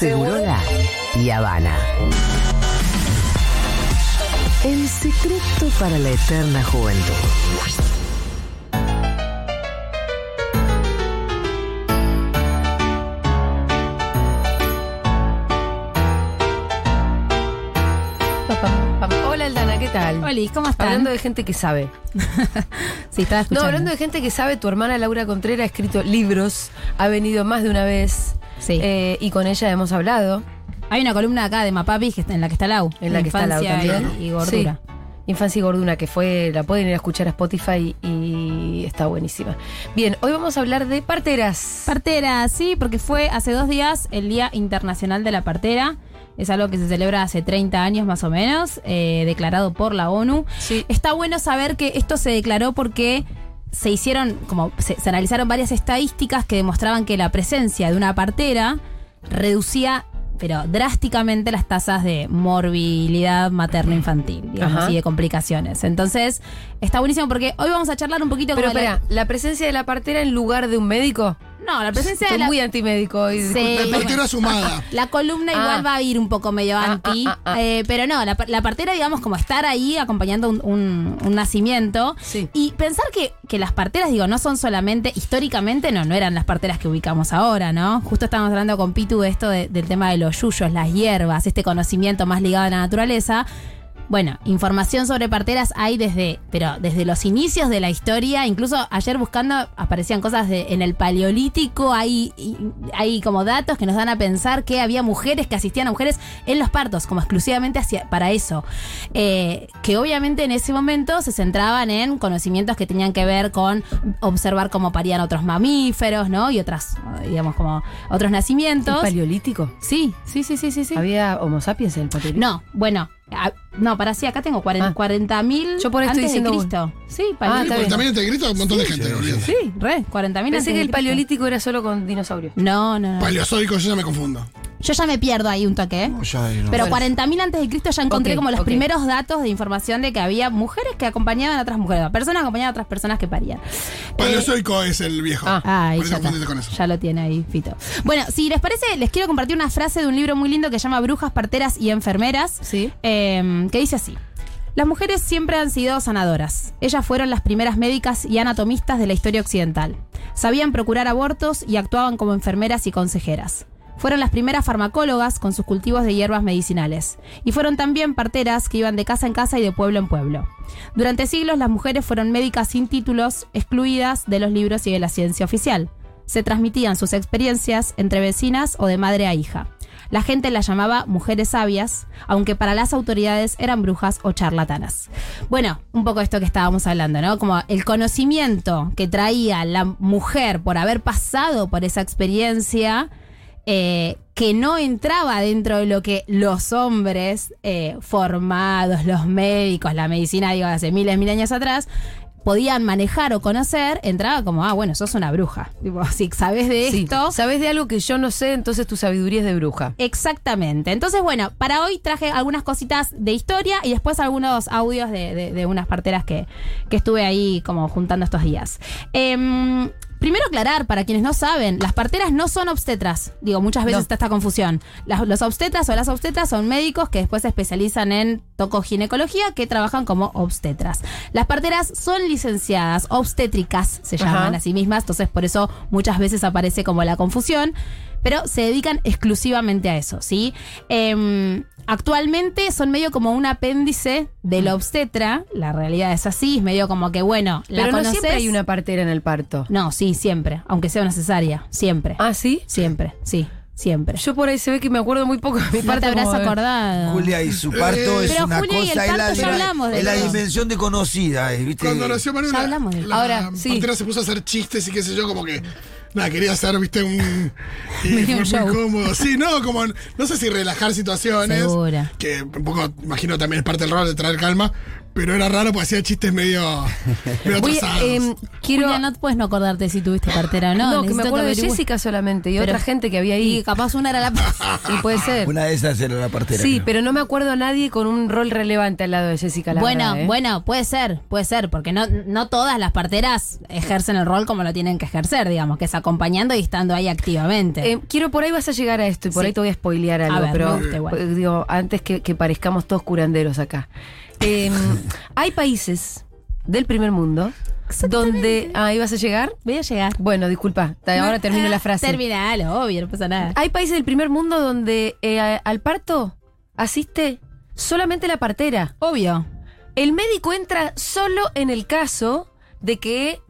Segurola y Habana. El secreto para la eterna juventud. Hola Aldana, ¿qué tal? Oli, ¿cómo están? Hablando de gente que sabe. Sí, estaba No, escuchando. hablando de gente que sabe, tu hermana Laura Contreras ha escrito libros, ha venido más de una vez. Sí. eh, y con ella hemos hablado. Hay una columna acá de Mapapi en la que está Lau. En la que está Lau también. Y, y gordura. Sí. Infancia y Gordura, que fue, la pueden ir a escuchar a Spotify y está buenísima. Bien, hoy vamos a hablar de parteras. Partera, sí, porque fue hace dos días el Día Internacional de la Partera. Es algo que se celebra hace 30 años más o menos, eh, declarado por la ONU. Sí. Está bueno saber que esto se declaró porque se hicieron, como se, se analizaron varias estadísticas que demostraban que la presencia de una partera reducía, pero drásticamente, las tasas de morbilidad materno-infantil, digamos, Ajá. y de complicaciones. Entonces, está buenísimo porque hoy vamos a charlar un poquito Pero como de la- ¿la presencia de la partera en lugar de un médico? No, la presencia de Estoy la... muy antimédico hoy. Sí. La partera sumada. La columna igual Ah. va a ir un poco medio Ah, anti, ah, ah, ah. eh, pero no, la, la partera, digamos, como estar ahí acompañando un, un- un nacimiento. Sí. Y pensar que, que las parteras, digo, no son solamente, históricamente no, no eran las parteras que ubicamos ahora, ¿no? Justo estábamos hablando con Pitu de esto de- del tema de los yuyos, las hierbas, este conocimiento más ligado a la naturaleza. Bueno, información sobre parteras hay desde, pero desde los inicios de la historia, incluso ayer buscando aparecían cosas de, en el paleolítico, hay, hay como datos que nos dan a pensar que había mujeres que asistían a mujeres en los partos, como exclusivamente hacia, para eso. Eh, que obviamente en ese momento se centraban en conocimientos que tenían que ver con observar cómo parían otros mamíferos, ¿no? Y otras, digamos, como otros ¿El nacimientos. paleolítico? Sí, sí, sí, sí, sí. sí. ¿Había Homo sapiens en el paleolítico? No, bueno. Ah, no, para sí, acá tengo Ah. 40 40.000 Yo por antes diciendo de Cristo. Sí, Ah, paleolítico. está bien. También entre Cristo un montón de gente. olvídate. Sí, re, 40.000 antes Pensé que de el paleolítico era solo con dinosaurios. No, no, no. Paleozoico, yo ya me confundo. Yo ya me pierdo ahí un toque, ¿eh? Ya, ahí no. Pero Bueno. 40.000 antes de Cristo ya encontré como los primeros datos de información de que había mujeres que acompañaban a otras mujeres, personas acompañaban a otras personas que parían. Paleozoico es el viejo. Ah. Ah, ahí Por eso ya, con eso. Ya lo tiene ahí, Fito. Bueno, si les parece, les quiero compartir una frase de un libro muy lindo que se llama Brujas, Parteras y Enfermeras. Sí. eh, que dice así. Las mujeres siempre han sido sanadoras. Ellas fueron las primeras médicas y anatomistas de la historia occidental. Sabían procurar abortos y actuaban como enfermeras y consejeras. Fueron las primeras farmacólogas con sus cultivos de hierbas medicinales. Y fueron también parteras que iban de casa en casa y de pueblo en pueblo. Durante siglos las mujeres fueron médicas sin títulos, excluidas de los libros y de la ciencia oficial. Se transmitían sus experiencias entre vecinas o de madre a hija. La gente las llamaba mujeres sabias, aunque para las autoridades eran brujas o charlatanas. Bueno, un poco esto que estábamos hablando, ¿no? Como el conocimiento que traía la mujer por haber pasado por esa experiencia, eh, que no entraba dentro de lo que los hombres eh, formados, los médicos, la medicina, digo, hace miles, mil años atrás, podían manejar o conocer, entraba como, ah, bueno, sos una bruja. Tipo, si sabes de Sí. esto, ¿Sabes de algo que yo no sé? Entonces tu sabiduría es de bruja. Exactamente. Entonces, bueno, para hoy traje algunas cositas de historia y después algunos audios de, de- de unas parteras que, que estuve ahí como juntando estos días. Em, primero aclarar, para quienes no saben, las parteras no son obstetras. Digo, muchas veces No. está esta confusión. Las- los obstetras o las obstetras son médicos que después se especializan en tocoginecología que trabajan como obstetras. Las parteras son licenciadas, obstétricas se llaman Ajá. a sí mismas, entonces por eso muchas veces aparece como la confusión pero se dedican exclusivamente a eso, ¿sí? Em, actualmente son medio como un apéndice del obstetra, la realidad es así, es medio como que, bueno, la Pero no conoces. siempre hay una partera en el parto. No, sí, siempre, aunque sea necesaria, siempre. ¿Ah, sí? Siempre, sí, siempre. Yo por ahí se ve que me acuerdo muy poco de mi no parto. te habrás como- acordado. Julia y su parto es Pero una Julia y el cosa, es la, parto ya la- hablamos de es la eso. dimensión de conocida, eh, ¿viste? Cuando nació Manuela, Ya hablamos de- la Ahora, sí. partera se puso a hacer chistes y qué sé yo, como que. Nada, quería hacer, viste, un. Y Medio fue un muy cómodo. Sí, no, como. No sé si relajar situaciones. Segura. Que un poco, imagino también es parte del rol de traer calma. Pero era raro porque hacía chistes medio. medio Voy, em, quiero. Julia, no puedes no acordarte si tuviste partera o no. no, que me acuerdo de. Jessica solamente y Pero- otra gente que había Y ahí. capaz una era la. Sí, puede ser. Una de esas era la partera. Sí, creo. pero no me acuerdo a nadie con un rol relevante al lado de Jessica. La bueno, verdad, ¿eh? bueno, puede ser, puede ser, porque no, no todas las parteras ejercen el rol como lo tienen que ejercer, digamos, que es acompañando y estando ahí activamente. Eh, quiero, por ahí vas a llegar a esto ahí eh, hay países del primer mundo donde. Ah, ¿ibas a llegar? Voy a llegar. Bueno, disculpa, ahora termino la frase. Terminalo, obvio, no pasa nada. Hay países del primer mundo donde eh, al parto asiste solamente la partera. Obvio. El médico entra solo en el caso de que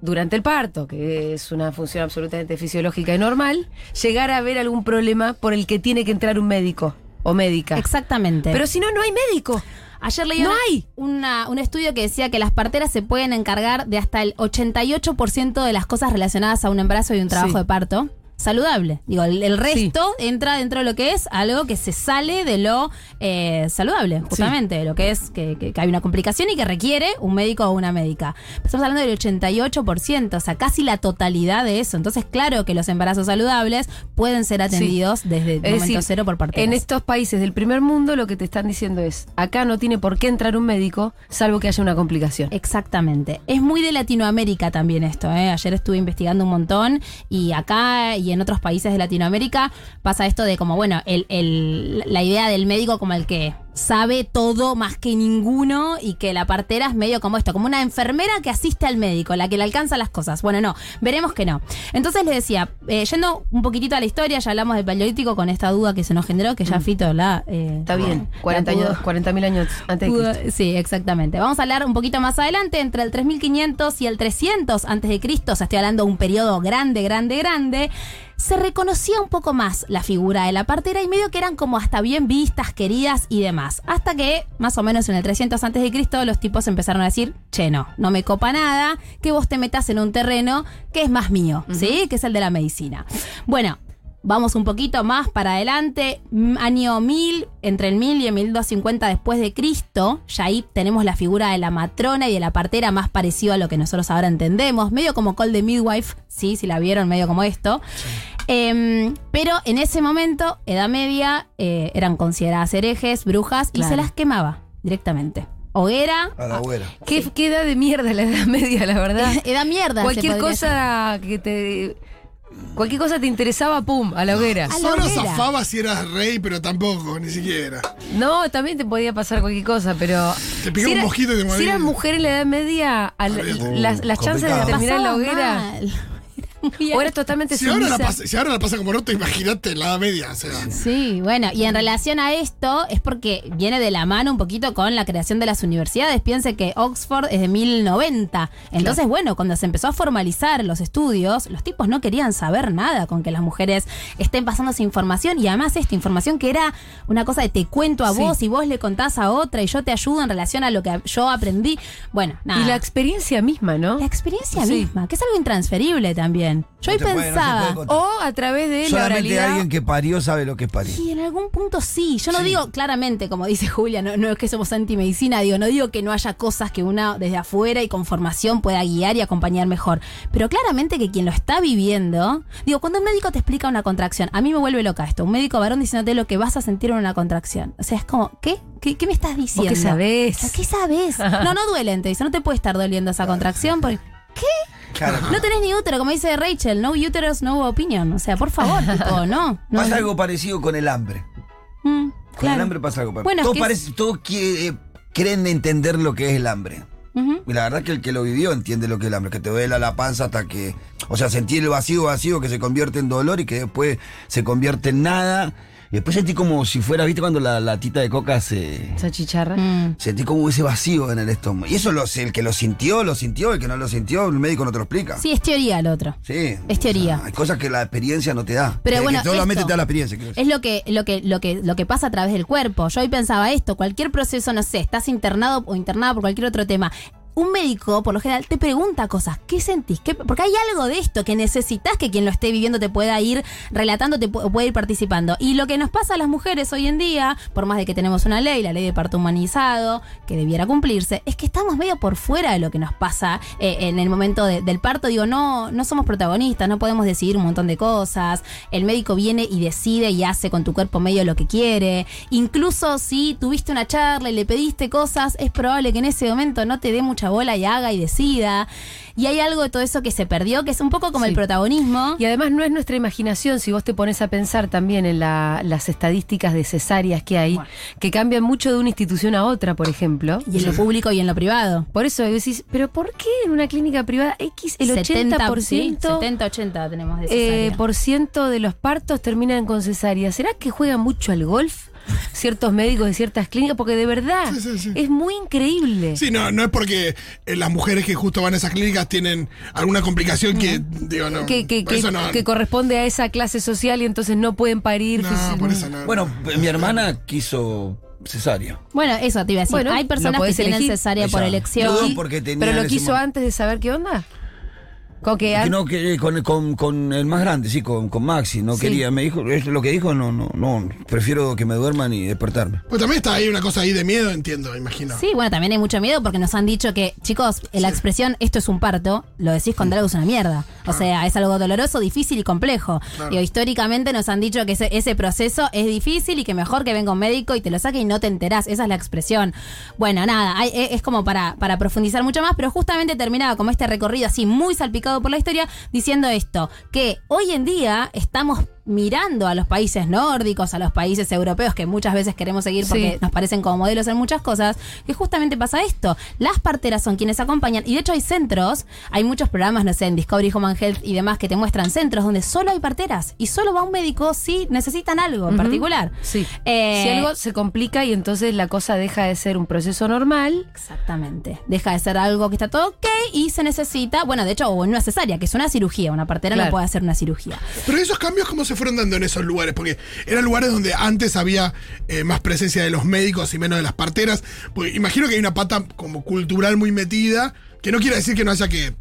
durante el parto, que es una función absolutamente fisiológica y normal, llegara a haber algún problema por el que tiene que entrar un médico o médica. Exactamente. Pero si no, no hay médico. Ayer leí No una- hay. una- un estudio que decía que las parteras se pueden encargar de hasta el 88% de las cosas relacionadas a un embarazo y un trabajo Sí. de parto. Saludable. Digo, el, el resto entra dentro de lo que es algo que se sale de lo eh, saludable, justamente, de lo que es que, que- que hay una complicación y que requiere un médico o una médica. Estamos hablando del 88%, o sea, casi la totalidad de eso. Entonces, claro que los embarazos saludables pueden ser atendidos desde el Es momento decir, cero por parteras. En estos países del primer mundo lo que te están diciendo es, acá no tiene por qué entrar un médico salvo que haya una complicación. Exactamente. Es muy de Latinoamérica también esto. ¿eh? Ayer estuve investigando un montón y acá y en otros países de Latinoamérica pasa esto de como, bueno, el, el- la idea del médico como el que sabe todo más que ninguno y que la partera es medio como esto, como una enfermera que asiste al médico, la que le alcanza las cosas. Bueno, no, veremos que no. Entonces le decía, eh, yendo un poquitito a la historia, ya hablamos del paleolítico con esta duda que se nos generó, que ya Fito la... eh, Está bien, la 40 pudo- años, 40.000 años antes de Cristo. Sí, exactamente. Vamos a hablar un poquito más adelante, entre el 3500 y el 300 antes de Cristo, o sea, estoy hablando de un periodo grande, grande, grande. Se reconocía un poco más la figura de la partera y medio que eran como hasta bien vistas, queridas y demás. Hasta que, más o menos en el 300 antes de Cristo, los tipos empezaron a decir, che, no, no me copa nada, que vos te metas en un terreno que es más mío, ¿sí? Que es el de la medicina. Bueno, Vamos un poquito más para adelante, año 1000, entre el 1000 y el 1250 después de Cristo, ya ahí tenemos la figura de la matrona y de la partera más parecido a lo que nosotros ahora entendemos, medio como Call the Midwife, sí, si la vieron, medio como esto. Em, pero en ese momento, Edad Media, eh, eran consideradas herejes, brujas, y se las quemaba directamente. Hoguera, A la abuela. ¿Qué, qué edad de mierda la edad media, la verdad? edad mierda. Cualquier cosa que te. Cualquier cosa te interesaba, pum, a la hoguera. A la Solo hoguera. zafaba si eras rey, pero tampoco, ni siquiera. No, también te podía pasar cualquier cosa, pero. Te picaba un mosquito y te Si eras mujer en la Edad Media, al- Olvídate. las, las chances de complicado. terminar en la Pasaba hoguera. mal. O eras totalmente Si ahora, la pasa, si ahora la pasa como roto, imagínate la edad media. O sea, Sí, bueno, y en relación a esto es porque viene de la mano un poquito con la creación de las universidades. Piense que Oxford es de 1090. Entonces, bueno, cuando se empezó a formalizar los estudios, los tipos no querían saber nada con que las mujeres estén pasándose información y además esta información que era una cosa de te cuento a Sí. vos y vos le contás a otra y yo te ayudo en relación a lo que yo aprendí. Bueno, nada. Y la experiencia misma, ¿no? La experiencia Sí. misma, que es algo intransferible también. Yo No puede- se pensaba... O a través de la Solamente oralidad. alguien que parió sabe lo que es parir. Sí, en algún punto sí. Yo no digo claramente, como dice Julia, no, no es que somos antimedicina, digo, no digo que no haya cosas que una desde afuera y con formación pueda guiar y acompañar mejor. Pero claramente que quien lo está viviendo, digo, cuando un médico te explica una contracción, a mí me vuelve loca esto, un médico varón diciéndote lo que vas a sentir en una contracción. O sea, es como, ¿qué? ¿Qué, qué me estás diciendo? qué sea, ¿Qué sabes? No, no duelen, te dice, no te puede estar doliendo esa contracción porque... Claro. No tenés ni útero, como dice Rachel, no uterus, no opinion. O sea, por favor, tipo, no. no Pasa algo parecido con el hambre. Mm, Con claro. el hambre pasa algo parecido. Bueno, es todos que parece- todos qui- eh, creen entender lo que es el hambre. Y la verdad que el que lo vivió entiende lo que es el hambre, que te duela la panza hasta que, o sea, sentir el vacío vacío que se convierte en dolor y que después se convierte en nada. Y después sentí como si fuera, ¿viste cuando la latita de coca se... Esa chicharra. Mm. Sentí como ese vacío en el estómago. Y eso lo, el que lo sintió, lo sintió, el que no lo sintió, el médico no te lo explica. Sí, es teoría el otro. Sí. Es teoría. O sea, hay cosas que la experiencia no te da. Pero Que- bueno, que solamente esto te da la experiencia. Es lo que, lo que, lo que, lo que pasa a través del cuerpo. Yo hoy pensaba esto, cualquier proceso, no sé, estás internado o internada por cualquier otro tema. Un médico, por lo general, te pregunta cosas. ¿Qué sentís? ¿Qué- porque hay algo de esto que necesitas que quien lo esté viviendo te pueda ir relatando, te pu- puede ir participando. Y lo que nos pasa a las mujeres hoy en día, por más de que tenemos una ley, la ley de parto humanizado, que debiera cumplirse, es que estamos medio por fuera de lo que nos pasa eh, en el momento de- del parto. Digo, no, no somos protagonistas, no podemos decidir un montón de cosas. El médico viene y decide y hace con tu cuerpo medio lo que quiere. Incluso si tuviste una charla y le pediste cosas, es probable que en ese momento no te dé mucha vaya bola y haga y decida. Y hay algo de todo eso que se perdió, que es un poco como Sí. el protagonismo. Y además no es nuestra imaginación, si vos te pones a pensar también en la- las estadísticas de cesáreas que hay, que cambian mucho de una institución a otra, por ejemplo. Y en lo público y en lo privado. Por eso decís, pero ¿por qué en una clínica privada X el 80%, 70-80 tenemos de eh, por ciento de los partos terminan con cesárea? ¿Será que juegan mucho al golf ciertos médicos de ciertas clínicas? Porque de verdad Sí, sí, sí. es muy increíble. Sí, no, no es porque eh, las mujeres que justo van a esas clínicas tienen alguna complicación que, digo, no. Que, que- por que- eso no. que corresponde a esa clase social y entonces no pueden parir. por eso no. Bueno, mi hermana quiso cesárea. Bueno, eso te iba a decir. Bueno, hay personas que tienen elegir. cesárea por elección. dudó porque tenía Pero lo quiso antes de saber qué onda. Con que Que an- no, que con, con, con el más grande, sí, con, con Maxi. No Sí. quería, me dijo, es lo que dijo, no, no, no. Prefiero que me duerman y despertarme. Pues también está ahí una cosa ahí de miedo, entiendo, imagino. Sí, bueno, también hay mucho miedo porque nos han dicho que, chicos, la expresión esto es un parto, lo decís cuando algo es una mierda. O sea, es algo doloroso, difícil y complejo. Claro. Digo, históricamente nos han dicho que ese, ese proceso es difícil y que mejor que venga un médico y te lo saque y no te enterás. Esa es la expresión. Bueno, nada, hay- e- es como para, para profundizar mucho más, pero justamente terminaba como este recorrido así muy salpicado por la historia diciendo esto, que hoy en día estamos mirando a los países nórdicos, a los países europeos que muchas veces queremos seguir porque Sí. nos parecen como modelos en muchas cosas, que justamente pasa esto. Las parteras son quienes acompañan, y de hecho hay centros, hay muchos programas, no sé, en Discovery Home and Health y demás que te muestran centros donde solo hay parteras y solo va un médico si necesitan algo en particular. Sí. Eh, si algo se complica y entonces la cosa deja de ser un proceso normal. Exactamente. Deja de ser algo que está todo ok y se necesita, bueno, de hecho, o una cesárea, que es una cirugía. Una partera Claro. no puede hacer una cirugía. Pero esos cambios, ¿cómo se fueron dando en esos lugares? Porque eran lugares donde antes había eh, más presencia de los médicos y menos de las parteras. Porque imagino que hay una pata como cultural muy metida, que no quiere decir que no haya que,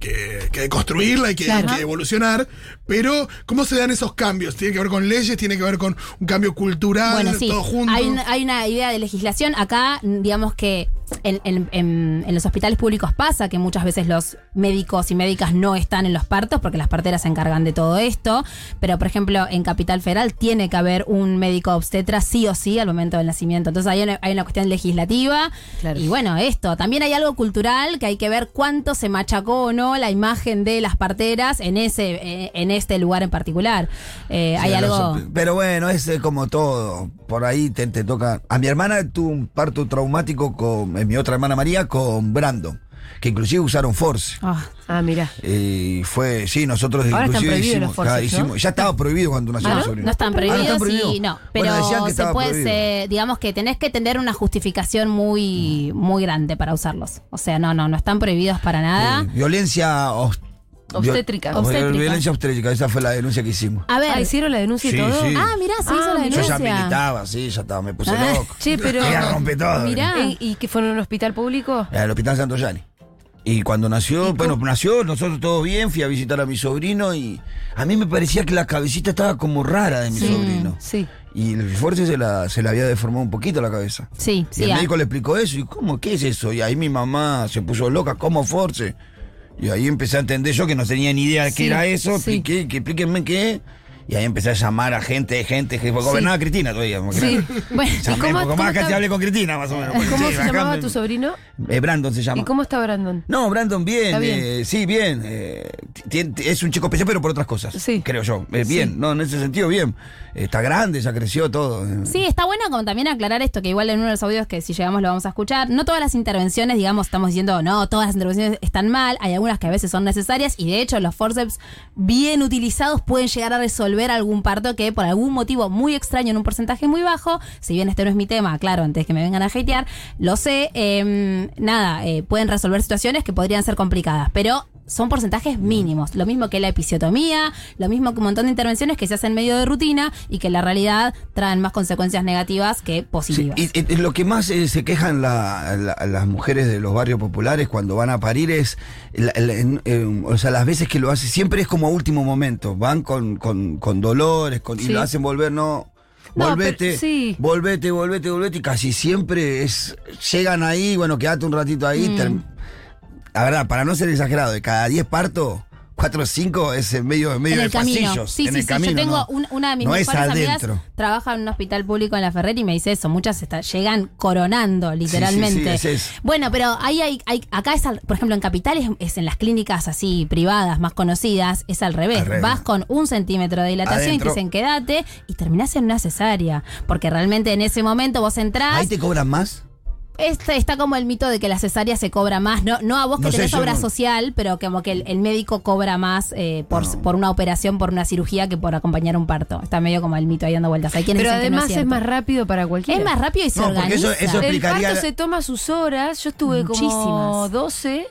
que, que construirla y que, Claro. que evolucionar, pero ¿cómo se dan esos cambios? ¿Tiene que ver con leyes? ¿Tiene que ver con un cambio cultural? Bueno, sí, todo junto. hay una, hay una idea de legislación. Acá, digamos que en, en- en- en los hospitales públicos pasa que muchas veces los médicos y médicas no están en los partos porque las parteras se encargan de todo esto. Pero, por ejemplo, en Capital Federal tiene que haber un médico obstetra sí o sí al momento del nacimiento. Entonces hay una, hay una cuestión legislativa. Claro. Y bueno, esto. También hay algo cultural que hay que ver cuánto se machacó o no la imagen de las parteras en, ese, eh, en este lugar en particular. Eh, hay algo... Pero bueno, es eh, como todo. Por ahí te, te toca. A mi hermana tuvo un parto traumático con eh, mi otra hermana María, con Brandon. Que inclusive usaron Force. Ah, Ah, mira. Y fue, sí, nosotros Ahora inclusive prohibidos hicimos, los ah, hicimos- ¿no? ya estaba prohibido cuando nació Ah, ¿no? sobrino. No están Ah, ¿no prohibidos están prohibidos? y no. Bueno, Pero decían que se puede, se- digamos que tenés que tener una justificación muy, muy grande para usarlos. O sea, no, no, no están prohibidos para nada. Eh, violencia os- Obstétrica. Obstétrica. Violencia obstétrica, esa fue la denuncia que hicimos. A ver. Ah, ¿hicieron la denuncia y Sí, todo? sí. Ah, mirá, se Ah, hizo la mirá. Yo ya denuncia. militaba, sí, ya estaba, me puse Ah, loco. Che, pero. Quería romper todo. Mirá. Eh, ¿Y que fueron a un hospital público? Al hospital Santo Yani. Y cuando nació, bueno, nació, nosotros todos bien, fui a visitar a mi sobrino y a mí me parecía que la cabecita estaba como rara de mi Sí, sobrino. sí. Y el fuerza se la, se le había deformado un poquito la cabeza. Sí, Y sí. el ah. médico le explicó eso, y ¿cómo? ¿Qué es eso? Y ahí mi mamá se puso loca, ¿cómo Force? Y ahí empecé a entender yo que no tenía ni idea de Sí, qué era eso, sí. expliqué, que explíquenme qué. Y ahí empecé a llamar a gente, gente, que gobernaba Cristina todavía. Sí. Bueno, ¿Y Llamé, cómo- porque cómo más casi hablé con Cristina, más o menos. ¿Cómo sí, se llamaba me- tu sobrino? Eh, Brandon se llama. ¿Y cómo está Brandon? No, Brandon bien, Está bien. eh, sí, bien. eh, es un chico especial, pero por otras cosas. Sí. Creo yo. Bien, Sí. no, en ese sentido, bien. Está grande, ya creció todo. Sí, está bueno como también aclarar esto, que igual en uno de los audios que si llegamos lo vamos a escuchar. No todas las intervenciones, digamos, estamos diciendo, no, todas las intervenciones están mal. Hay algunas que a veces son necesarias y de hecho los forceps bien utilizados pueden llegar a resolver algún parto que por algún motivo muy extraño en un porcentaje muy bajo, si bien este no es mi tema, claro, antes que me vengan a hatear, lo sé, eh, nada, eh, pueden resolver situaciones que podrían ser complicadas, pero son porcentajes mínimos. Lo mismo que la episiotomía, lo mismo que un montón de intervenciones que se hacen medio de rutina y que en la realidad traen más consecuencias negativas que Sí, positivas. y, y lo que más eh, se quejan la- la- las mujeres de los barrios populares cuando van a parir es, la- eh, o sea, las veces que lo hacen, siempre es como a último momento. Van con, con, con dolores con, y lo hacen volver, no. No, Volvete, pero- sí. volvete, volvete, volvete, y casi siempre es, llegan ahí, bueno, quédate un ratito ahí, Mm. La verdad, para no ser exagerado, de cada 10 partos, 4 o 5 es en medio, en medio en de el camino. pasillos. Sí, en sí, el sí. camino, Yo tengo no. un- una de mis No es mejores amigas adentro. trabaja en un hospital público en la Ferrer y me dice eso. Muchas está- llegan coronando, literalmente. sí, es eso. Bueno, pero ahí hay, hay- acá es, al- por ejemplo, en capitales es en las clínicas así privadas más conocidas, es al revés. Al revés. Vas con un centímetro de dilatación y te dicen quédate y terminás en una cesárea. Porque realmente en ese momento vos entrás. Ahí te cobran más. Este está como el mito de que la cesárea se cobra más, no, no a vos que No sé, tenés yo obra no- social, pero como que el, el médico cobra más eh, por, No. por una operación, por una cirugía que por acompañar un parto. Está medio como el mito ahí dando vueltas. Hay quienes Pero dicen que no además es, cierto. más rápido para cualquiera. Es más rápido y se No, porque eso- organiza. eso El parto la- se toma sus horas. Yo estuve como Muchísimas. 12,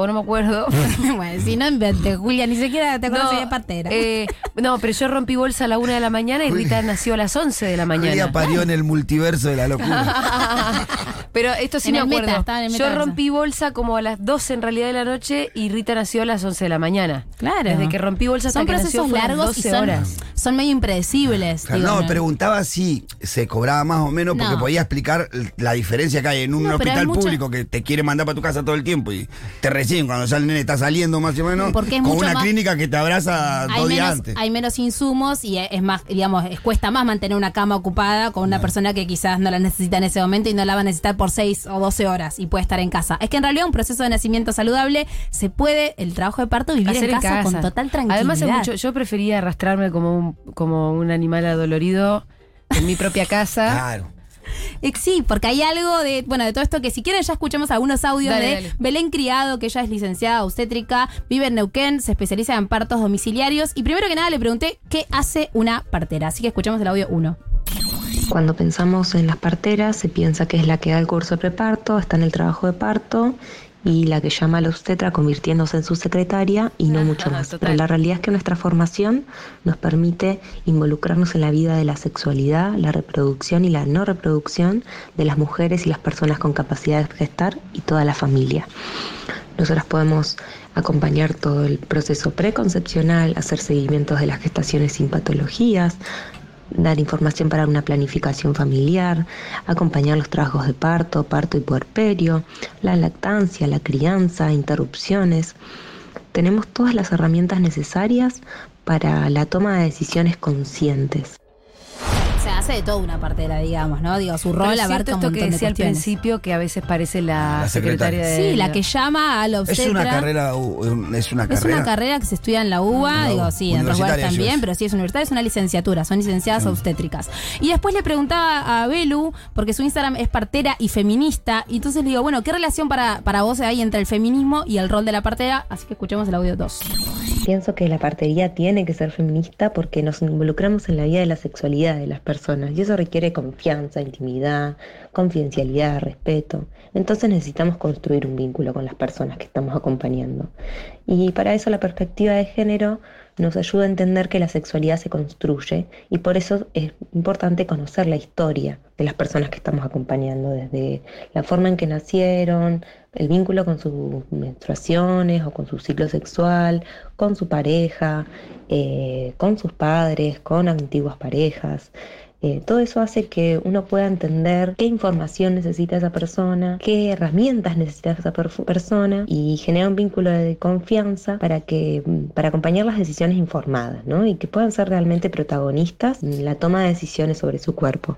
o no me acuerdo. bueno, si no invente, Julia, ni siquiera te conoces de partera. eh, no, pero yo rompí bolsa a la una de la mañana y Rita nació a las 11 de la Julia mañana. parió en el multiverso de la locura. Pero esto sí En me meta, acuerdo. estaba en el yo rompí bolsa como a las 12 en realidad de la noche y Rita nació a las 11 de la mañana. claro. Desde que rompí bolsa hasta son que nació procesos largos y 12 son, horas. son medio impredecibles. Claro, digo, no, preguntaba si se cobraba más o menos porque No. podía explicar la diferencia que hay en un No, hospital público que te quiere mandar para tu casa todo el tiempo y te reciben cuando ya el nene está saliendo más o menos. Porque es con mucho una más- clínica que te abraza hay dos días menos, antes. hay menos insumos y es más, digamos, es- cuesta más mantener una cama ocupada con una persona que quizás no la necesita en ese momento y no la va a necesitar por 6 o 12 horas y puede estar en casa. Es que en realidad un proceso de nacimiento saludable se puede, el trabajo de parto, vivir Hacer en casa, con total tranquilidad. Además, es mucho, yo prefería arrastrarme como un, como un animal adolorido en mi propia casa. Claro. Eh, Sí, porque hay algo de, bueno, de todo esto que si quieren ya escuchemos algunos audios Dale, de dale. Belén Criado, que ella es licenciada obstétrica, vive en Neuquén, se especializa en partos domiciliarios y primero que nada le pregunté qué hace una partera. Así que escuchemos el audio 1. Cuando pensamos en las parteras, se piensa que es la que da el curso de preparto, está en el trabajo de parto y la que llama a la obstetra convirtiéndose en su secretaria y no mucho más. Pero la realidad es que nuestra formación nos permite involucrarnos en la vida de la sexualidad, la reproducción y la no reproducción de las mujeres y las personas con capacidad de gestar y toda la familia. Nosotros podemos acompañar todo el proceso preconcepcional, hacer seguimientos de las gestaciones sin patologías, dar información para una planificación familiar, acompañar los trabajos de parto, parto y puerperio, la lactancia, la crianza, interrupciones. Tenemos todas las herramientas necesarias para la toma de decisiones conscientes. Hace de toda una partera, digamos, ¿no? Digo, su rol es abarca un esto montón que de decía al principio que a veces parece la, La secretaria, secretaria. de Sí, la que llama a la Es obstetra. una carrera, es una Es carrera. una carrera que se estudia en la UBA, No, digo, sí, en otros lugares también, es. pero sí es universitaria, es una licenciatura, son licenciadas obstétricas. Y después le preguntaba a Belu, porque su Instagram es partera y feminista, y entonces le digo, bueno, ¿qué relación para, para vos hay entre el feminismo y el rol de la partera? Así que escuchemos el audio 2. Pienso que la partería tiene que ser feminista porque nos involucramos en la vida de la sexualidad de las personas y eso requiere confianza, intimidad, confidencialidad, respeto. Entonces necesitamos construir un vínculo con las personas que estamos acompañando. Y para eso la perspectiva de género nos ayuda a entender que la sexualidad se construye y por eso es importante conocer la historia de las personas que estamos acompañando, desde la forma en que nacieron, el vínculo con sus menstruaciones o con su ciclo sexual, con su pareja, eh, con sus padres, con antiguas parejas. Eh, todo eso hace que uno pueda entender qué información necesita esa persona, qué herramientas necesita esa per- persona y genera un vínculo de confianza para que mm, para acompañar las decisiones informadas, ¿no? Y que puedan ser realmente protagonistas en la toma de decisiones sobre su cuerpo.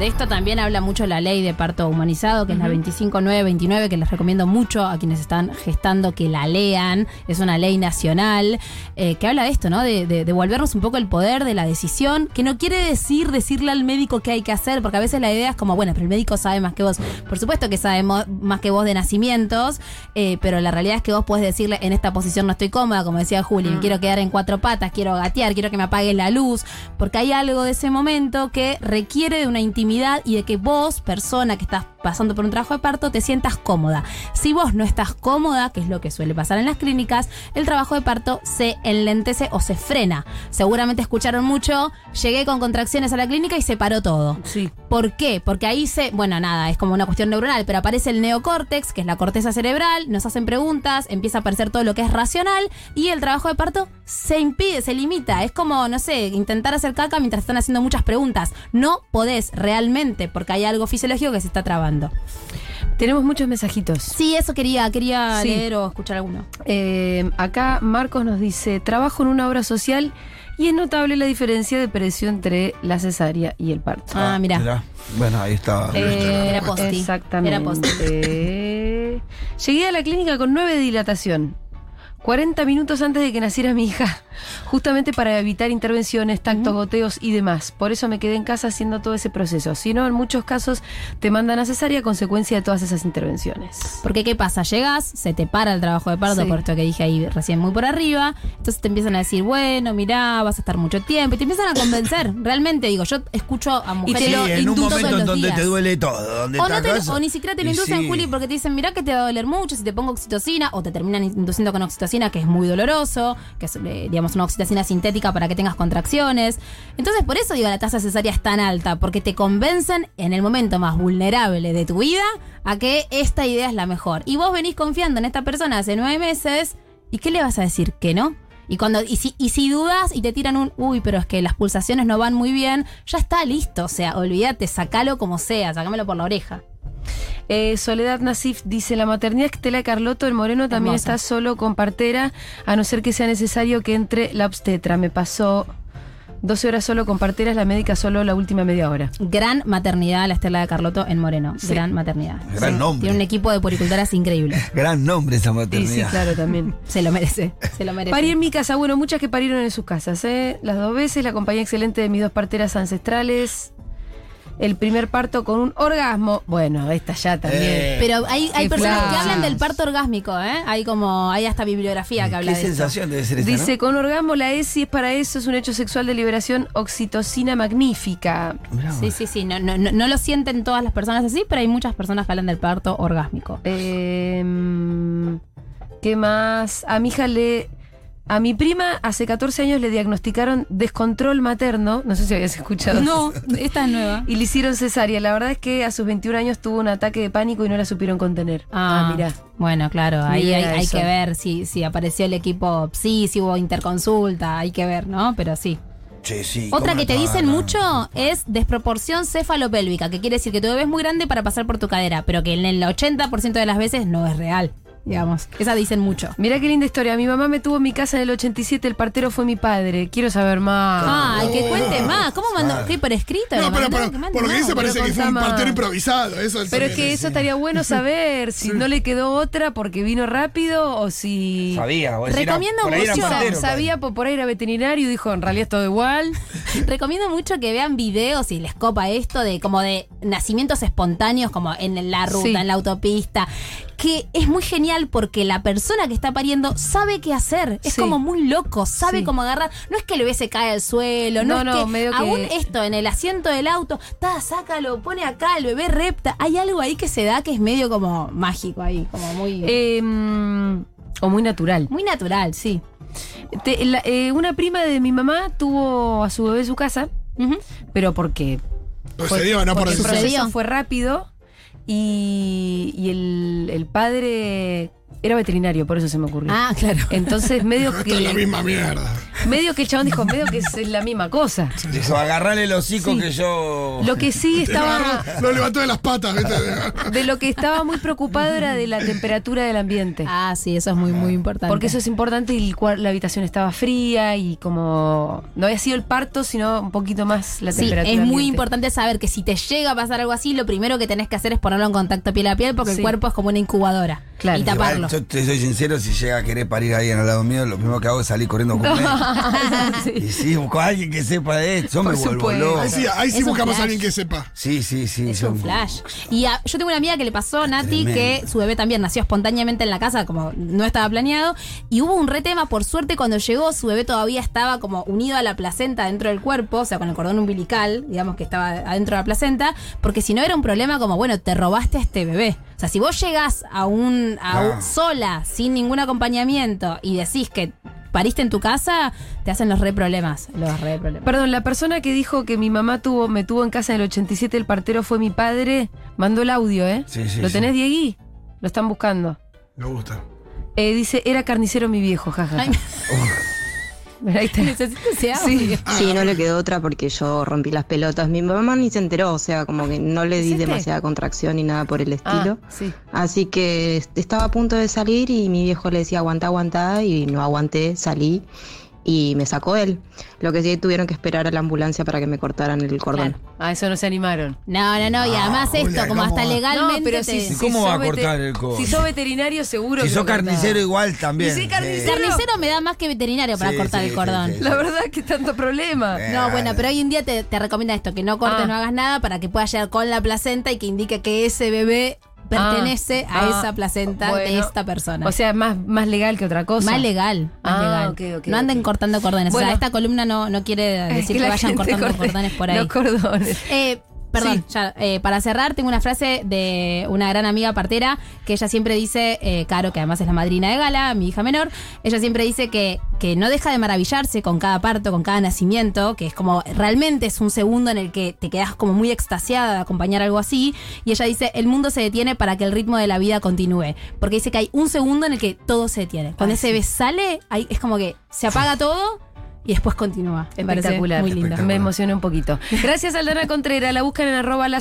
De esto también habla mucho la ley de parto humanizado, que es la 25929, que les recomiendo mucho a quienes están gestando que la lean. Es una ley nacional eh, que habla de esto, ¿no? De, de devolvernos un poco el poder de la decisión, que no quiere decir decirle al médico qué hay que hacer, porque a veces la idea es como, bueno, pero el médico sabe más que vos. Por supuesto que sabe más que vos de nacimientos, eh, pero la realidad es que vos podés decirle, en esta posición no estoy cómoda, como decía Juli, me quiero quedar en cuatro patas, quiero gatear, quiero que me apague la luz, porque hay algo de ese momento que requiere de una intimidad y de que vos, persona que estás pasando por un trabajo de parto, te sientas cómoda. Si vos no estás cómoda, que es lo que suele pasar en las clínicas, el trabajo de parto se enlentece o se frena. Seguramente escucharon mucho, llegué con contracciones a la clínica y se paró todo. Sí. ¿Por qué? Porque ahí se, bueno, nada, es como una cuestión neuronal, pero aparece el neocórtex, que es la corteza cerebral, nos hacen preguntas, empieza a aparecer todo lo que es racional y el trabajo de parto se impide, se limita. Es como, no sé, intentar hacer caca mientras están haciendo muchas preguntas. No podés realmente, porque hay algo fisiológico que se está trabando. Tenemos muchos mensajitos. Sí, eso quería, quería Sí. leer o escuchar alguno. Eh, acá Marcos nos dice, trabajo en una obra social y es notable la diferencia de precio entre la cesárea y el parto. Ah, mira. Mirá. Bueno, ahí está. Eh, Era posti. Exactamente. Era posti. Eh, Llegué a la clínica con nueve de dilatación. 40 minutos antes de que naciera mi hija, justamente para evitar intervenciones, tactos, goteos y demás. Por eso me quedé en casa haciendo todo ese proceso. Si no, en muchos casos te mandan a cesárea a consecuencia de todas esas intervenciones. Porque ¿qué pasa? Llegas, se te para el trabajo de parto, Sí. por esto que dije ahí recién muy por arriba. Entonces te empiezan a decir, bueno, mirá, vas a estar mucho tiempo. Y te empiezan a convencer. Realmente, digo, yo escucho a mujeres te Sí, lo en un inducen momento en donde días. te duele todo. Donde O, te no te- acabas- o ni siquiera te lo Y inducen, sí. Juli, porque te dicen, mirá que te va a doler mucho si te pongo oxitocina, o te terminan induciendo con oxitocina, que es muy doloroso, que es, eh, digamos, una oxitocina sintética para que tengas contracciones. Entonces, por eso digo, la tasa cesárea es tan alta, porque te convencen en el momento más vulnerable de tu vida a que esta idea es la mejor. Y vos venís confiando en esta persona hace nueve meses, ¿y qué le vas a decir? ¿Que no? Y cuando y si, y si dudas y te tiran un, uy, pero es que las pulsaciones no van muy bien, ya está listo. O sea, olvídate, sacalo como sea, sacámelo por la oreja. Eh, Soledad Nasif dice, la maternidad Estela Carlotto en Moreno también Hermosa. está solo con partera, a no ser que sea necesario que entre la obstetra. Me pasó 12 horas solo con parteras, la médica solo la última media hora. Gran maternidad la Estela de Carlotto en Moreno. Gran maternidad. Gran nombre. Tiene un equipo de poricultoras increíble. Gran nombre esa maternidad. sí, claro, también. Se lo merece. Se lo merece. Parí en mi casa, bueno, muchas que parieron en sus casas, ¿eh? Las dos veces, la compañía excelente de mis dos parteras ancestrales. El primer parto con un orgasmo. Bueno, esta ya también. Eh, Pero hay, hay personas que hablan del parto orgásmico, ¿eh? Hay como, hay hasta bibliografía que habla de eso. sensación debe ser esa, Dice, ¿no? con orgasmo la ESI es para eso, es un hecho sexual de liberación oxitocina magnífica. Sí, sí, sí. No, no, no, no lo sienten todas las personas así, pero hay muchas personas que hablan del parto orgásmico. Eh, ¿Qué más? A mi hija le. A mi prima hace 14 años le diagnosticaron descontrol materno. No sé si habías escuchado. No, esta es nueva. Y le hicieron cesárea. La verdad es que a sus 21 años tuvo un ataque de pánico y no la supieron contener. Ah, mira. Bueno, claro, ahí hay, que ver si, si apareció el equipo sí, si hubo interconsulta, hay que ver, ¿no? Pero sí. Sí, sí, Otra ¿cómo que te dicen mucho es desproporción cefalopélvica, que quiere decir que tu bebé es muy grande para pasar por tu cadera, pero que en el 80% de las veces no es real, digamos. Esa dicen mucho. Mira qué linda historia. Mi mamá me tuvo en mi casa en el 87, el partero fue mi padre. Quiero saber más. Ah, que cuente más. ¿Cómo mandó? Ah. ¿Qué por escrito? No, ¿Lo pero, pero por lo que dice parece pero que fue un partero improvisado. Eso Pero es que eso estaría bueno saber si no le quedó otra porque vino rápido o si. Sabía, decís, Recomiendo era mucho- partero, sabía, por por ahí era veterinario y dijo, en realidad es todo igual. Recomiendo mucho que vean videos si les copa esto de como de nacimientos espontáneos como en la ruta, Sí. en la autopista, que es muy genial porque la persona que está pariendo sabe qué hacer, es Sí. como muy loco, sabe Sí. cómo agarrar, no es que el bebé se cae al suelo, no, No, es no, que medio que- aún esto en el asiento del auto, ta, sácalo, pone acá, el bebé repta, hay algo ahí que se da que es medio como mágico ahí, como muy Eh, mm, o muy natural. muy natural, sí. Te- la- eh, una prima de mi mamá tuvo a su bebé en su casa, pero porque Pues se dio, no por porque el proceso fue rápido y, el, el padre era veterinario, por eso se me ocurrió. Ah, claro. Entonces, medio Esto es la que, misma mierda. medio que el chabón dijo, medio que es la misma cosa. Dijo, agarrale el hocico Sí. que yo. Lo que sí estaba, Lo levantó de las patas, ¿viste? de lo que estaba muy preocupado era de la temperatura del ambiente. Ah, sí, eso es muy, muy importante. Porque eso es importante y la habitación estaba fría y como no había sido el parto, sino un poquito más la Sí, temperatura. es muy ambiente. importante saber que si te llega a pasar algo así, lo primero que tenés que hacer es ponerlo en contacto piel a piel porque Sí. el cuerpo es como una incubadora. Claro. Y taparlo. Yo te soy sincero, si llega a querer parir a alguien al lado mío, lo primero que hago es salir corriendo con él. Y sí, busco a alguien que sepa de esto. Yo me vuelvo supuesto. loco. Ahí sí, ahí sí Es un buscamos a flash. alguien que sepa. Sí, sí, sí. Es yo- un flash. Y a- yo tengo una amiga que le pasó, Nati, Tremendo. que su bebé también nació espontáneamente en la casa, como no estaba planeado. Y hubo un retema, por suerte, cuando llegó, su bebé todavía estaba como unido a la placenta dentro del cuerpo, o sea, con el cordón umbilical, digamos que estaba adentro de la placenta, porque si no era un problema como, bueno, te robaste a este bebé. O sea, si vos llegás a un, a un- Ah. sola, sin ningún acompañamiento, y decís que pariste en tu casa, te hacen los re problemas. Los re problemas. Perdón, la persona que dijo que mi mamá tuvo, me tuvo en casa en el 87, el partero fue mi padre, mandó el audio, ¿eh? Sí, sí, ¿Lo sí. tenés, Diegui? Lo están buscando. Me gusta. Eh, dice, era carnicero mi viejo, jaja. Ay, Ahí está. Necesito ese Sí. audio. Sí, no le quedó otra porque yo rompí las pelotas. Mi mamá ni se enteró, o sea, como que no le di ¿Es este? demasiada contracción ni nada por el Ah, estilo. sí. Así que est- estaba a punto de salir y mi viejo le decía aguanta, aguanta y no aguanté, salí y me sacó él. Lo que sí tuvieron que esperar a la ambulancia para que me cortaran el cordón. Claro. A eso no se animaron. No, no, no. Y además esto, como ¿cómo hasta va? legalmente. No, pero te- si, ¿Y cómo va a cortar el codo? Si sos veterinario, seguro Si que sos carnicero igual también. Si carnicero- Carnicero me da más que veterinario para Sí, cortar sí, el sí, cordón. sí. La verdad que tanto problema. Eh. No, bueno, pero hoy en día te, te recomienda esto, que no cortes, Ah. no hagas nada para que puedas llegar con la placenta y que indique que ese bebé pertenece Ah, a ah, esa placenta de esta persona. O sea, más, más legal que otra cosa. más legal, más Ah, legal. ok, ok, no anden cortando cordones. o sea, esta columna no, no quiere Es decir que, vayan cortando corte cordones por ahí. Los cordones. Eh, perdón, ya, eh, para cerrar, tengo una frase de una gran amiga partera que ella siempre dice, eh, Caro, que además es la madrina de Gala, mi hija menor, ella siempre dice que, que no deja de maravillarse con cada parto, con cada nacimiento, que es como realmente es un segundo en el que te quedas como muy extasiada de acompañar algo así. Y ella dice, el mundo se detiene para que el ritmo de la vida continúe. Porque dice que hay un segundo en el que todo se detiene. Cuando ese sí. bebé sale, ahí es como que se apaga todo. Y después continúa. Espectacular. Muy lindo. Me emocionó un poquito. Gracias, Aldana Contreras. La buscan en arroba la